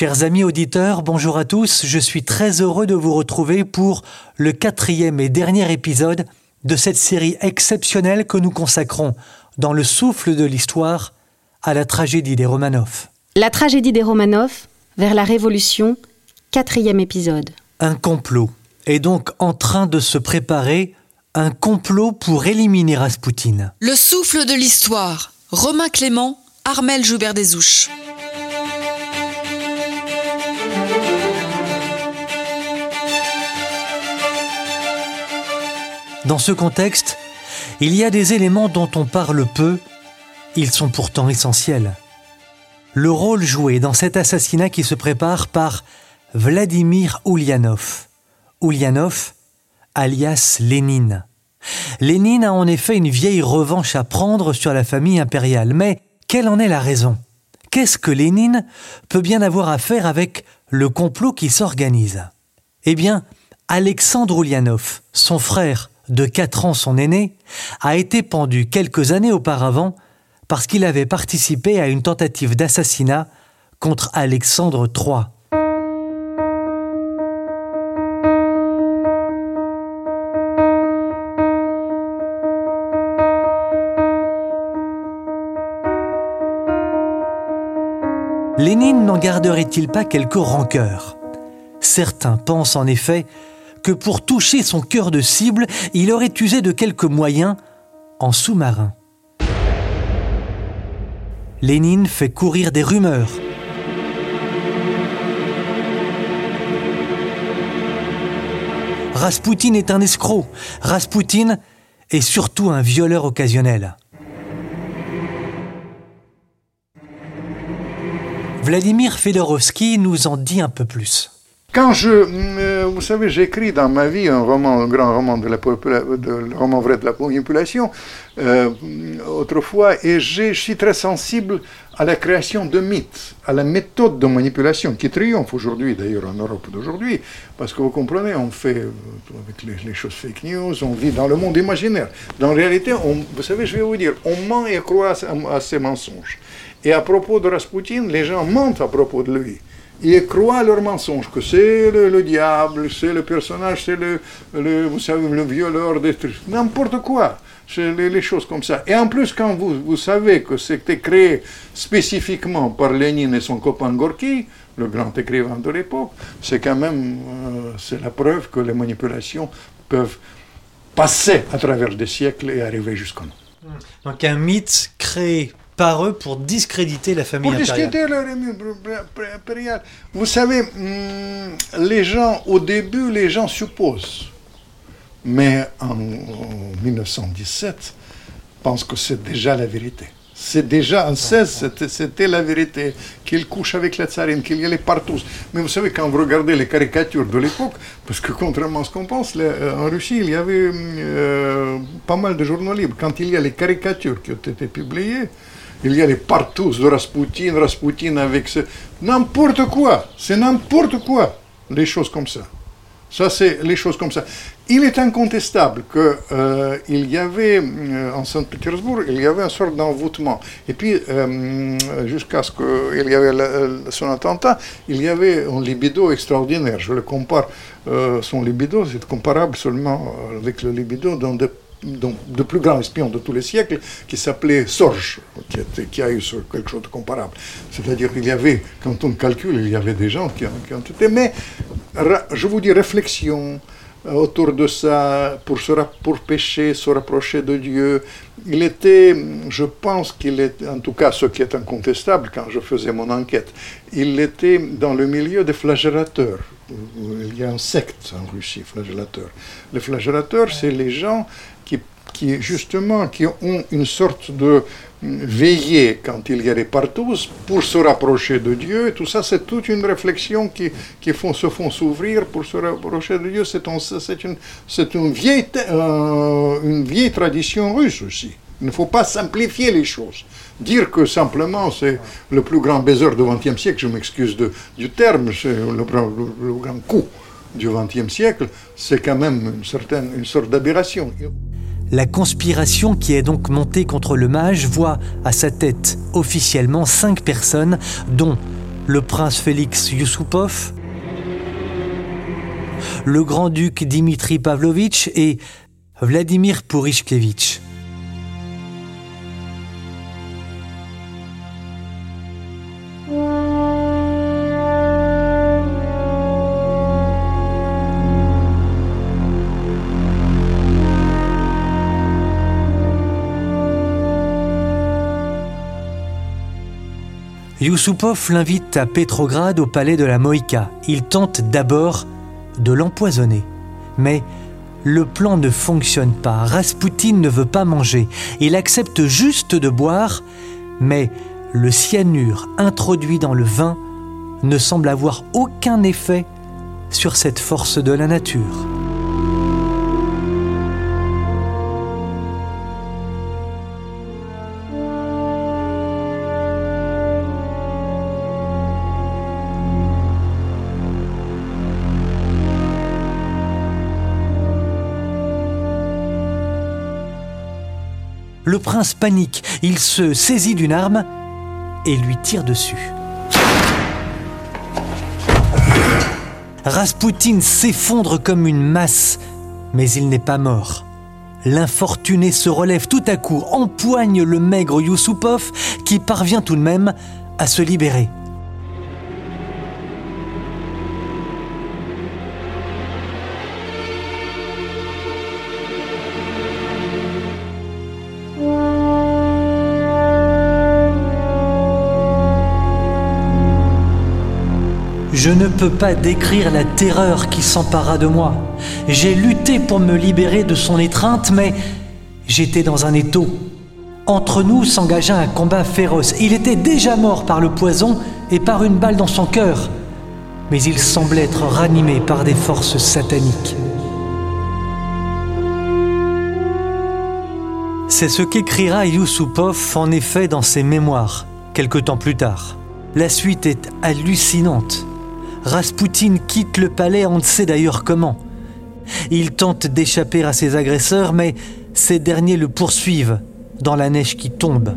Chers amis auditeurs, bonjour à tous, je suis très heureux de vous retrouver pour le quatrième et dernier épisode de cette série exceptionnelle que nous consacrons dans le souffle de l'histoire à la tragédie des Romanov. La tragédie des Romanov, vers la Révolution, quatrième épisode. Un complot est donc en train de se préparer, un complot pour éliminer Raspoutine. Le souffle de l'histoire, Romain Clément, Armel Joubert Dans ce contexte, il y a des éléments dont on parle peu, ils sont pourtant essentiels. Le rôle joué dans cet assassinat qui se prépare par Vladimir Ulyanov. Ulyanov, alias Lénine. Lénine a en effet une vieille revanche à prendre sur la famille impériale, mais quelle en est la raison? Qu'est-ce que Lénine peut bien avoir à faire avec le complot qui s'organise? Eh bien, Alexandre Ulyanov, son frère de 4 ans son aîné, a été pendu quelques années auparavant parce qu'il avait participé à une tentative d'assassinat contre Alexandre III. Lénine n'en garderait-il pas quelques rancœurs? Certains pensent en effet que pour toucher son cœur de cible, il aurait usé de quelques moyens en sous-marin. Lénine fait courir des rumeurs. Raspoutine est un escroc. Raspoutine est surtout un violeur occasionnel. Vladimir Fedorovski nous en dit un peu plus. Quand je, euh, vous savez, j'écris dans ma vie un roman, un grand roman de la de, le roman vrai de la manipulation, euh, autrefois, et je suis très sensible à la création de mythes, à la méthode de manipulation qui triomphe aujourd'hui, d'ailleurs en Europe d'aujourd'hui, parce que vous comprenez, on fait euh, avec les, choses fake news, on vit dans le monde imaginaire. Dans la réalité, vous savez, je vais vous dire, on ment et croit à, à ces mensonges. Et à propos de Rasputin, les gens mentent à propos de lui ils croient à leur mensonge, que c'est le, diable, c'est le personnage, c'est le, le, vous savez, le violeur, n'importe quoi. C'est les, choses comme ça. Et en plus, quand vous, vous savez que c'était créé spécifiquement par Lénine et son copain Gorky, le grand écrivain de l'époque, c'est quand même euh, la preuve que les manipulations peuvent passer à travers des siècles et arriver jusqu'à nous. Donc un mythe créé par eux pour discréditer la famille pour impériale. discréditer impériale. Vous savez, hmm, les gens, au début, les gens supposent. Mais en, 1917, pensent que c'est déjà la vérité. C'est déjà en 16, c'était la vérité, qu'il couche avec la tsarine, qu'il y allait partout. Mais vous savez, quand vous regardez les caricatures de l'époque, parce que contrairement à ce qu'on pense, euh, en Russie, il y avait euh, pas mal de journaux libres. Quand il y a les caricatures qui ont été publiées, il y a les partout de Rasputin, Rasputin avec ce... N'importe quoi, c'est n'importe quoi, les choses comme ça. Ça, c'est les choses comme ça. Il est incontestable qu'il euh, y avait, euh, en Saint-Pétersbourg, il y avait une sorte d'envoûtement. Et puis, euh, jusqu'à ce qu'il y avait son attentat, il y avait un libido extraordinaire. Je le compare, son libido, c'est comparable seulement avec le libido dans des donc, de plus grands espions de tous les siècles, qui s'appelait Sorge, qui, qui, a eu quelque chose de comparable. C'est-à-dire qu'il y avait, quand on calcule, il y avait des gens qui, qui ont été... Mais, je vous dis, réflexion autour de ça, pour, se, pour pécher, se rapprocher de Dieu. Il était, je pense qu'il est, en tout cas ce qui est incontestable quand je faisais mon enquête, il était dans le milieu des flagellateurs. Il y a un secte en Russie, flagellateur. Les flagellateurs, c'est les gens qui justement qui ont une sorte de veillée quand il des partous pour se rapprocher de Dieu. Et tout ça, c'est toute une réflexion qui, qui se font s'ouvrir pour se rapprocher de Dieu. C'est une, c'est une, vieille, euh, une vieille tradition russe aussi. Il ne faut pas simplifier les choses. Dire que simplement c'est le plus grand baiser du XXe siècle, je m'excuse du terme, c'est le, le, grand coup du XXe siècle, c'est quand même une, certaine, une sorte d'aberration. La conspiration qui est donc montée contre le mage voit à sa tête officiellement cinq personnes, dont le prince Félix Yusupov, le grand-duc Dimitri Pavlovitch et Vladimir Purishkevitch. Yusupov l'invite à Petrograd au palais de la Moïka. Il tente d'abord de l'empoisonner. Mais le plan ne fonctionne pas. Rasputin ne veut pas manger. Il accepte juste de boire, mais le cyanure introduit dans le vin ne semble avoir aucun effet sur cette force de la nature. Le prince panique, il se saisit d'une arme et lui tire dessus. Rasputin s'effondre comme une masse, mais il n'est pas mort. L'infortuné se relève tout à coup, empoigne le maigre Yusupov qui parvient tout de même à se libérer. Je ne peux pas décrire la terreur qui s'empara de moi. J'ai lutté pour me libérer de son étreinte, mais j'étais dans un étau. Entre nous s'engagea un combat féroce. Il était déjà mort par le poison et par une balle dans son cœur, mais il semblait être ranimé par des forces sataniques. C'est ce qu'écrira Yusupov en effet dans ses mémoires, quelque temps plus tard. La suite est hallucinante. Rasputin quitte le palais, on ne sait d'ailleurs comment. Il tente d'échapper à ses agresseurs, mais ces derniers le poursuivent dans la neige qui tombe.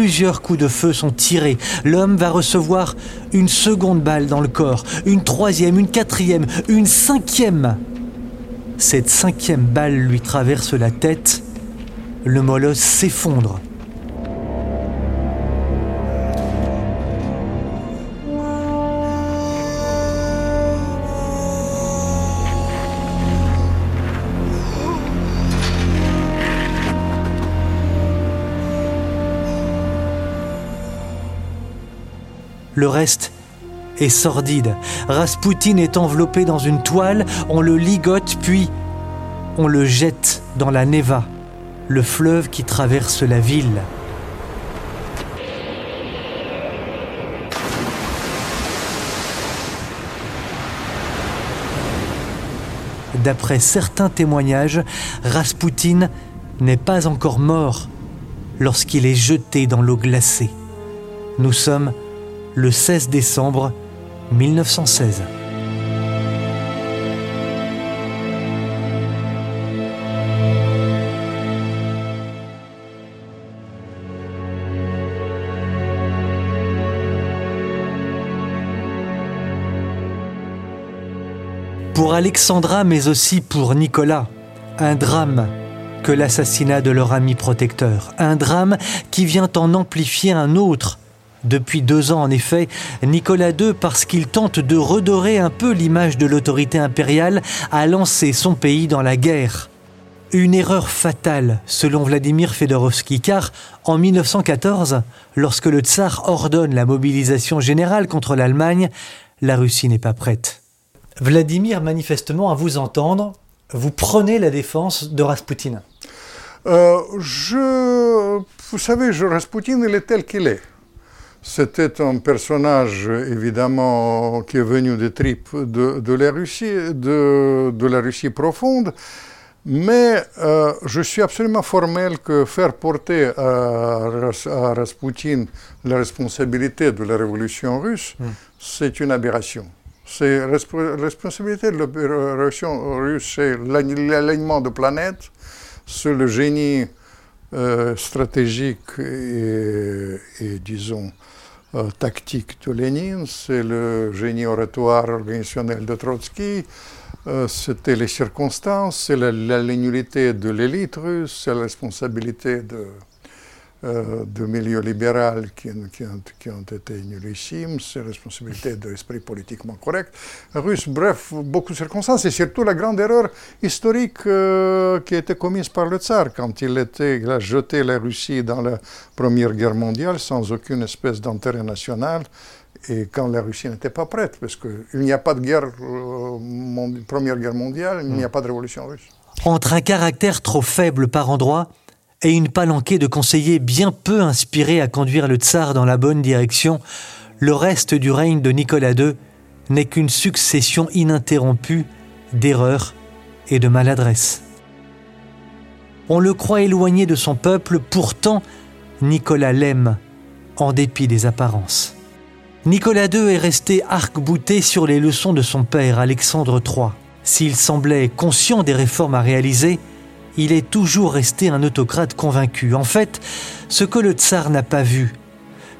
Plusieurs coups de feu sont tirés. L'homme va recevoir une seconde balle dans le corps, une troisième, une quatrième, une cinquième. Cette cinquième balle lui traverse la tête. Le molosse s'effondre. Le reste est sordide. Rasputin est enveloppé dans une toile, on le ligote, puis on le jette dans la Neva, le fleuve qui traverse la ville. D'après certains témoignages, Rasputin n'est pas encore mort lorsqu'il est jeté dans l'eau glacée. Nous sommes le 16 décembre 1916. Pour Alexandra, mais aussi pour Nicolas, un drame que l'assassinat de leur ami protecteur. Un drame qui vient en amplifier un autre depuis deux ans, en effet, Nicolas II, parce qu'il tente de redorer un peu l'image de l'autorité impériale, a lancé son pays dans la guerre. Une erreur fatale, selon Vladimir Fedorovski, car en 1914, lorsque le tsar ordonne la mobilisation générale contre l'Allemagne, la Russie n'est pas prête. Vladimir, manifestement, à vous entendre, vous prenez la défense de Rasputin. Euh, je, vous savez, Rasputin, il est tel qu'il est. C'était un personnage évidemment qui est venu des tripes de, la Russie, de, la Russie profonde, Mais euh, je suis absolument formel que faire porter à, à Rasputin la responsabilité de la révolution russe, hmm. c'est une aberration. C'est la responsabilité de la révolution russe, c'est l'alignement de planètes, c'est le génie euh, stratégique et, disons, euh, tactique de Lénine, c'est le génie oratoire organisationnel de Trotsky, euh, c'était les circonstances, c'est la, la, de l'élite russe, c'est la responsabilité de, euh, de milieu libéral qui, qui, ont, qui, ont, été nullissimes, c'est responsabilité de l'esprit politiquement correct russe, bref, beaucoup de circonstances, et surtout la grande erreur historique euh, qui a été commise par le tsar quand il, était, il a jeté la Russie dans la Première Guerre mondiale sans aucune espèce d'intérêt national et quand la Russie n'était pas prête, parce qu'il n'y a pas de guerre, euh, première guerre mondiale, il n'y a hmm. pas de révolution russe. Entre un caractère trop faible par endroit et une palanquée de conseillers bien peu inspirés à conduire le tsar dans la bonne direction, le reste du règne de Nicolas II n'est qu'une succession ininterrompue d'erreurs et de maladresses. On le croit éloigné de son peuple, pourtant Nicolas l'aime, en dépit des apparences. Nicolas II est resté arc-bouté sur les leçons de son père, Alexandre III. S'il semblait conscient des réformes à réaliser, il est toujours resté un autocrate convaincu. En fait, ce que le tsar n'a pas vu,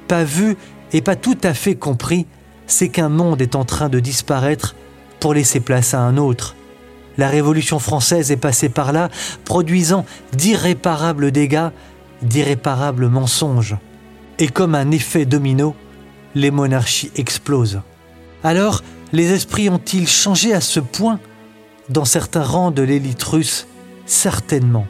pas vu et pas tout à fait compris, c'est qu'un monde est en train de disparaître pour laisser place à un autre. La Révolution française est passée par là, produisant d'irréparables dégâts, d'irréparables mensonges. Et comme un effet domino, les monarchies explosent. Alors, les esprits ont-ils changé à ce point? Dans certains rangs de l'élite russe Certainement.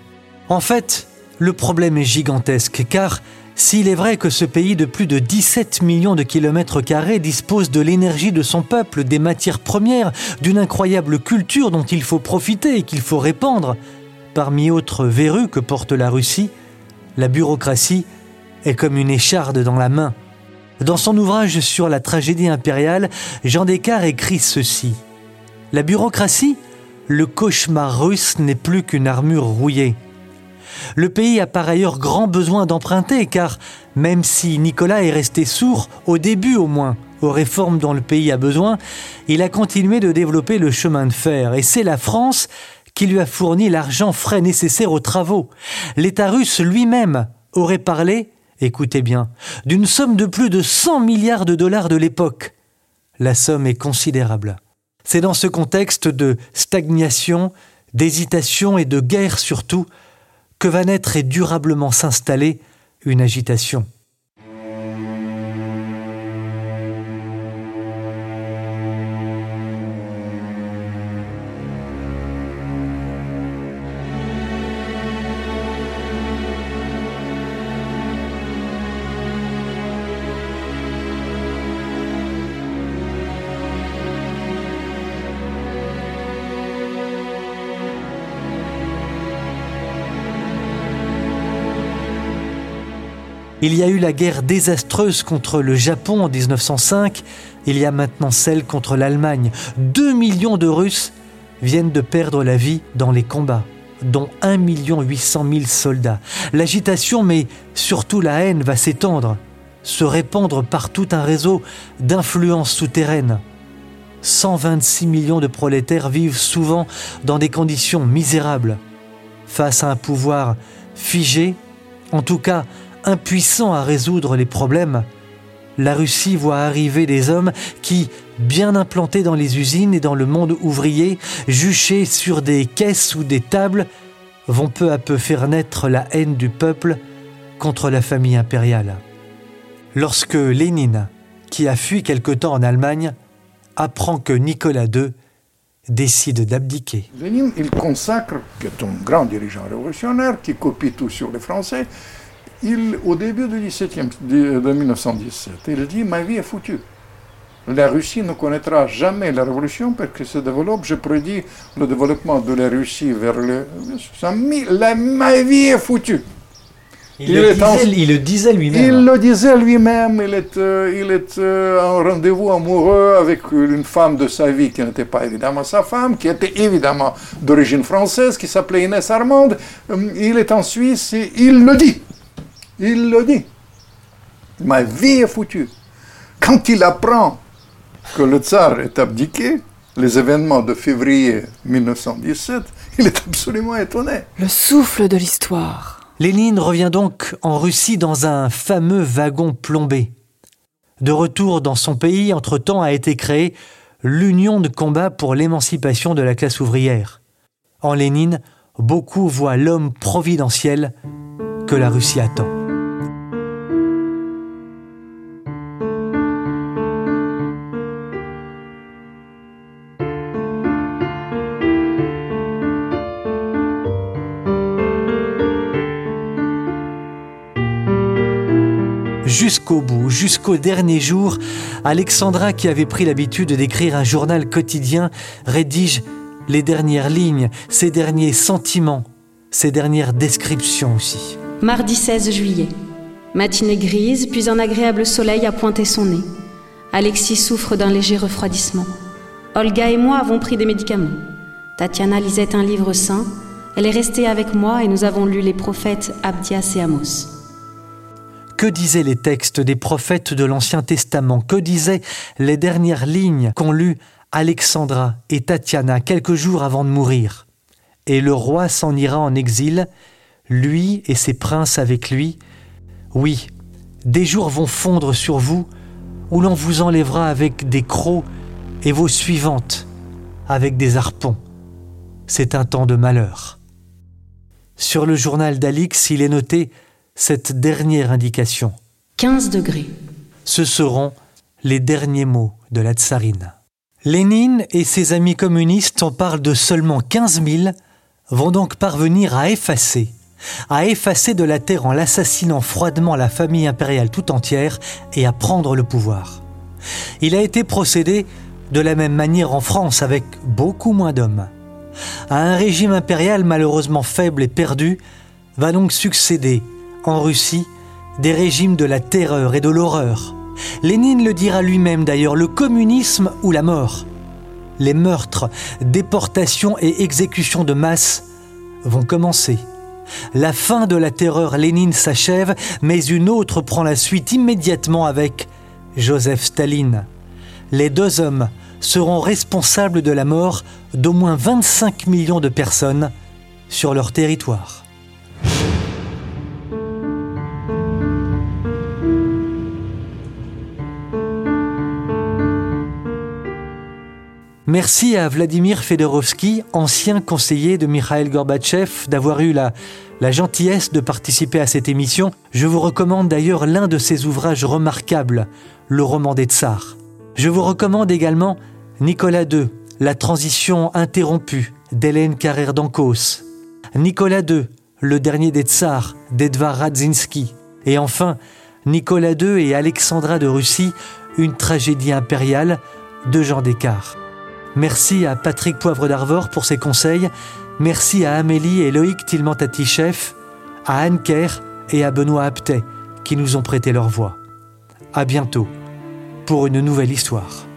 En fait, le problème est gigantesque, car s'il est vrai que ce pays de plus de 17 millions de kilomètres carrés dispose de l'énergie de son peuple, des matières premières, d'une incroyable culture dont il faut profiter et qu'il faut répandre, parmi autres verrues que porte la Russie, la bureaucratie est comme une écharde dans la main. Dans son ouvrage sur la tragédie impériale, Jean Descartes écrit ceci. La bureaucratie, le cauchemar russe n'est plus qu'une armure rouillée. Le pays a par ailleurs grand besoin d'emprunter, car même si Nicolas est resté sourd, au début au moins, aux réformes dont le pays a besoin, il a continué de développer le chemin de fer, et c'est la France qui lui a fourni l'argent frais nécessaire aux travaux. L'État russe lui-même aurait parlé écoutez bien, d'une somme de plus de 100 milliards de dollars de l'époque. La somme est considérable. C'est dans ce contexte de stagnation, d'hésitation et de guerre surtout que va naître et durablement s'installer une agitation. Il y a eu la guerre désastreuse contre le Japon en 1905, il y a maintenant celle contre l'Allemagne. Deux millions de Russes viennent de perdre la vie dans les combats, dont 1 800 000 soldats. L'agitation, mais surtout la haine, va s'étendre, se répandre par tout un réseau d'influences souterraines. 126 millions de prolétaires vivent souvent dans des conditions misérables, face à un pouvoir figé, en tout cas impuissant à résoudre les problèmes, la Russie voit arriver des hommes qui, bien implantés dans les usines et dans le monde ouvrier, juchés sur des caisses ou des tables, vont peu à peu faire naître la haine du peuple contre la famille impériale. Lorsque Lénine, qui a fui quelque temps en Allemagne, apprend que Nicolas II décide d'abdiquer. Lénine, il consacre, qui est grand dirigeant révolutionnaire, qui copie tout sur les Français, il, au début du 17e, de, 1917, il dit Ma vie est foutue. La Russie ne connaîtra jamais la révolution parce que se développe, je prédis le développement de la Russie vers le. La, ma vie est foutue. Il, le, disait, il le disait lui-même. Il le disait lui-même. Il était, il était en rendez-vous amoureux avec une femme de sa vie qui n'était pas évidemment sa femme, qui était évidemment d'origine française, qui s'appelait Inès Armande. Il est en Suisse et il le dit. Il le dit. Ma vie est foutue. Quand il apprend que le tsar est abdiqué, les événements de février 1917, il est absolument étonné. Le souffle de l'histoire. Lénine revient donc en Russie dans un fameux wagon plombé. De retour dans son pays, entre-temps a été créée l'Union de combat pour l'émancipation de la classe ouvrière. En Lénine, beaucoup voient l'homme providentiel que la Russie attend. Jusqu'au bout, jusqu'au dernier jour, Alexandra, qui avait pris l'habitude d'écrire un journal quotidien, rédige les dernières lignes, ses derniers sentiments, ses dernières descriptions aussi. Mardi 16 juillet. Matinée grise, puis un agréable soleil a pointé son nez. Alexis souffre d'un léger refroidissement. Olga et moi avons pris des médicaments. Tatiana lisait un livre saint. Elle est restée avec moi et nous avons lu les prophètes Abdias et Amos. Que disaient les textes des prophètes de l'Ancien Testament? Que disaient les dernières lignes qu'ont lues Alexandra et Tatiana quelques jours avant de mourir? Et le roi s'en ira en exil, lui et ses princes avec lui. Oui, des jours vont fondre sur vous où l'on vous enlèvera avec des crocs et vos suivantes avec des harpons. C'est un temps de malheur. Sur le journal d'Alix, il est noté cette dernière indication. 15 degrés. Ce seront les derniers mots de la tsarine. Lénine et ses amis communistes, on parle de seulement 15 000, vont donc parvenir à effacer, à effacer de la terre en l'assassinant froidement la famille impériale tout entière et à prendre le pouvoir. Il a été procédé de la même manière en France avec beaucoup moins d'hommes. À un régime impérial malheureusement faible et perdu va donc succéder en Russie des régimes de la terreur et de l'horreur. Lénine le dira lui-même d'ailleurs, le communisme ou la mort. Les meurtres, déportations et exécutions de masse vont commencer. La fin de la terreur Lénine s'achève, mais une autre prend la suite immédiatement avec Joseph Staline. Les deux hommes seront responsables de la mort d'au moins 25 millions de personnes sur leur territoire. Merci à Vladimir Fedorovski, ancien conseiller de Mikhail Gorbatchev, d'avoir eu la, gentillesse de participer à cette émission. Je vous recommande d'ailleurs l'un de ses ouvrages remarquables, Le roman des tsars. Je vous recommande également Nicolas II, La transition interrompue d'Hélène Carrère d'Ancos. Nicolas II, Le dernier des tsars d'Edvard Radzinski. Et enfin, Nicolas II et Alexandra de Russie, Une tragédie impériale de Jean Descartes. Merci à Patrick Poivre d'Arvor pour ses conseils. Merci à Amélie et Loïc Tilman-Tatichef, à Anne Kerr et à Benoît Aptet qui nous ont prêté leur voix. À bientôt pour une nouvelle histoire.